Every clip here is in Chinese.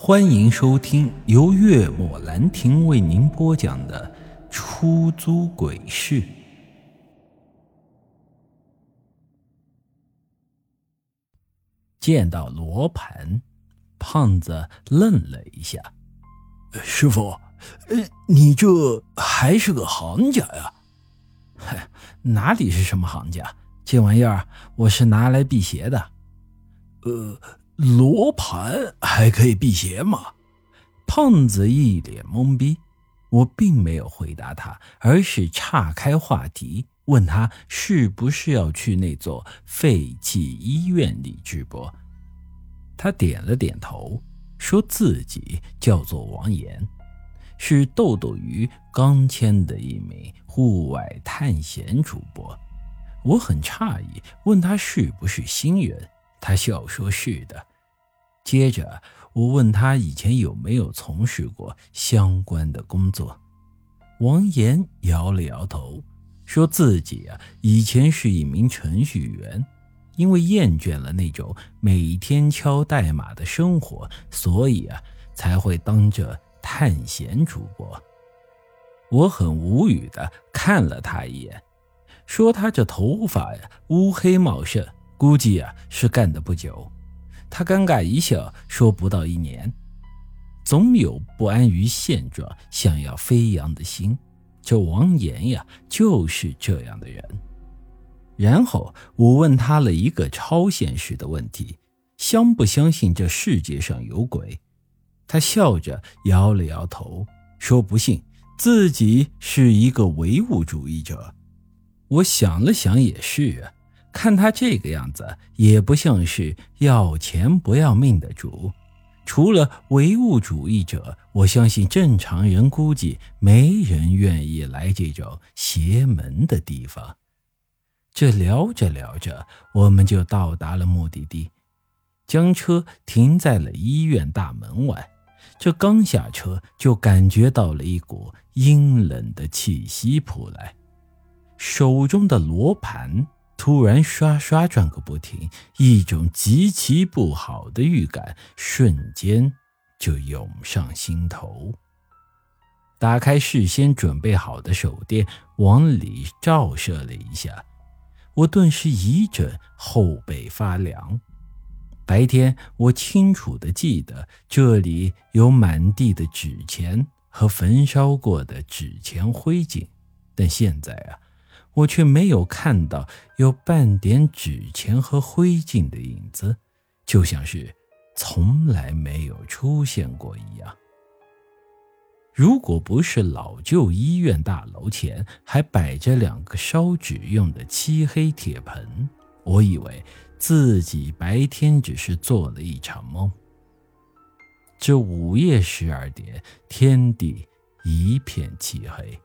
欢迎收听由月末兰亭为您播讲的《出租鬼市》。见到罗盘，胖子愣了一下：“师傅，呃，你这还是个行家呀？”“嗨，哪里是什么行家？这玩意儿我是拿来辟邪的。”“呃。”罗盘还可以辟邪吗？胖子一脸懵逼。我并没有回答他，而是岔开话题，问他是不是要去那座废弃医院里直播。他点了点头，说自己叫做王岩，是豆豆鱼刚签的一名户外探险主播。我很诧异，问他是不是新人。他笑说：“是的。”接着我问他以前有没有从事过相关的工作。王岩摇了摇头，说自己啊以前是一名程序员，因为厌倦了那种每天敲代码的生活，所以啊才会当着探险主播。我很无语的看了他一眼，说他这头发呀乌黑茂盛。估计啊是干的不久，他尴尬一笑说：“不到一年。”总有不安于现状、想要飞扬的心，这王岩呀就是这样的人。然后我问他了一个超现实的问题：相不相信这世界上有鬼？他笑着摇了摇头，说不信，自己是一个唯物主义者。我想了想，也是啊。看他这个样子，也不像是要钱不要命的主。除了唯物主义者，我相信正常人估计没人愿意来这种邪门的地方。这聊着聊着，我们就到达了目的地，将车停在了医院大门外。这刚下车，就感觉到了一股阴冷的气息扑来，手中的罗盘。突然刷刷转个不停，一种极其不好的预感瞬间就涌上心头。打开事先准备好的手电，往里照射了一下，我顿时一阵后背发凉。白天我清楚的记得这里有满地的纸钱和焚烧过的纸钱灰烬，但现在啊。我却没有看到有半点纸钱和灰烬的影子，就像是从来没有出现过一样。如果不是老旧医院大楼前还摆着两个烧纸用的漆黑铁盆，我以为自己白天只是做了一场梦。这午夜十二点，天地一片漆黑。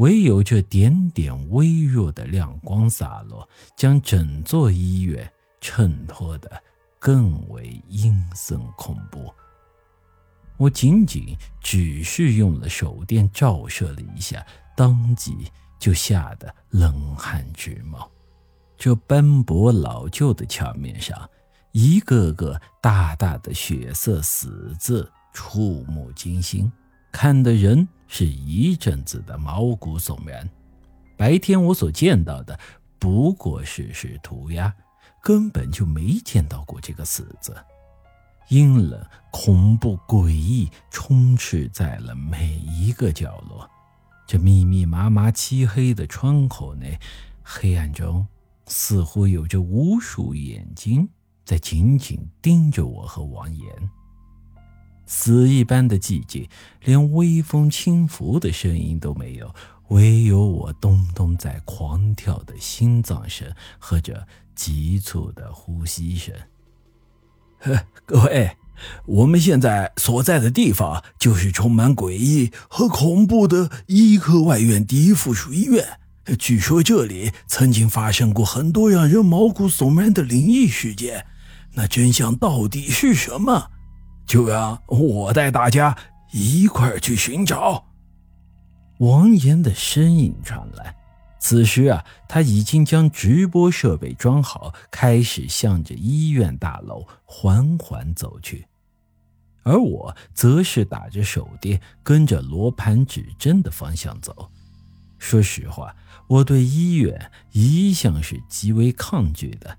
唯有这点点微弱的亮光洒落，将整座医院衬托得更为阴森恐怖。我仅仅只是用了手电照射了一下，当即就吓得冷汗直冒。这斑驳老旧的墙面上，一个个大大的血色死字，触目惊心。看的人是一阵子的毛骨悚然。白天我所见到的不过是是涂鸦，根本就没见到过这个死字。阴冷、恐怖、诡异，充斥在了每一个角落。这密密麻麻、漆黑的窗口内，黑暗中似乎有着无数眼睛在紧紧盯着我和王岩。死一般的寂静，连微风轻拂的声音都没有，唯有我咚咚在狂跳的心脏声和着急促的呼吸声。各位，我们现在所在的地方就是充满诡异和恐怖的医科外院第一附属医院。据说这里曾经发生过很多让人毛骨悚然的灵异事件，那真相到底是什么？就让我带大家一块去寻找。王岩的声音传来。此时啊，他已经将直播设备装好，开始向着医院大楼缓缓走去。而我则是打着手电，跟着罗盘指针的方向走。说实话，我对医院一向是极为抗拒的，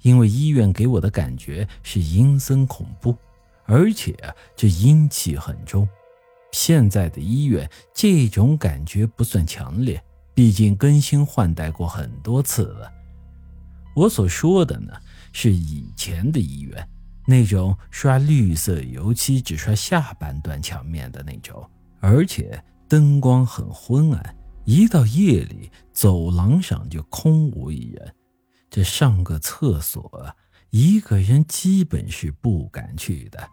因为医院给我的感觉是阴森恐怖，而且这阴气很重。现在的医院这种感觉不算强烈，毕竟更新换代过很多次了。我所说的呢，是以前的医院，那种刷绿色油漆只刷下半段墙面的那种，而且灯光很昏暗，一到夜里走廊上就空无一人。这上个厕所，一个人基本是不敢去的。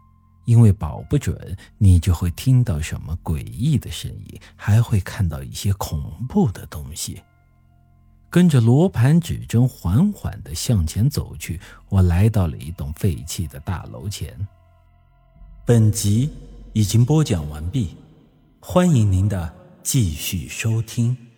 因为保不准你就会听到什么诡异的声音，还会看到一些恐怖的东西。跟着罗盘指针缓缓地向前走去，我来到了一栋废弃的大楼前。本集已经播讲完毕，欢迎您的继续收听。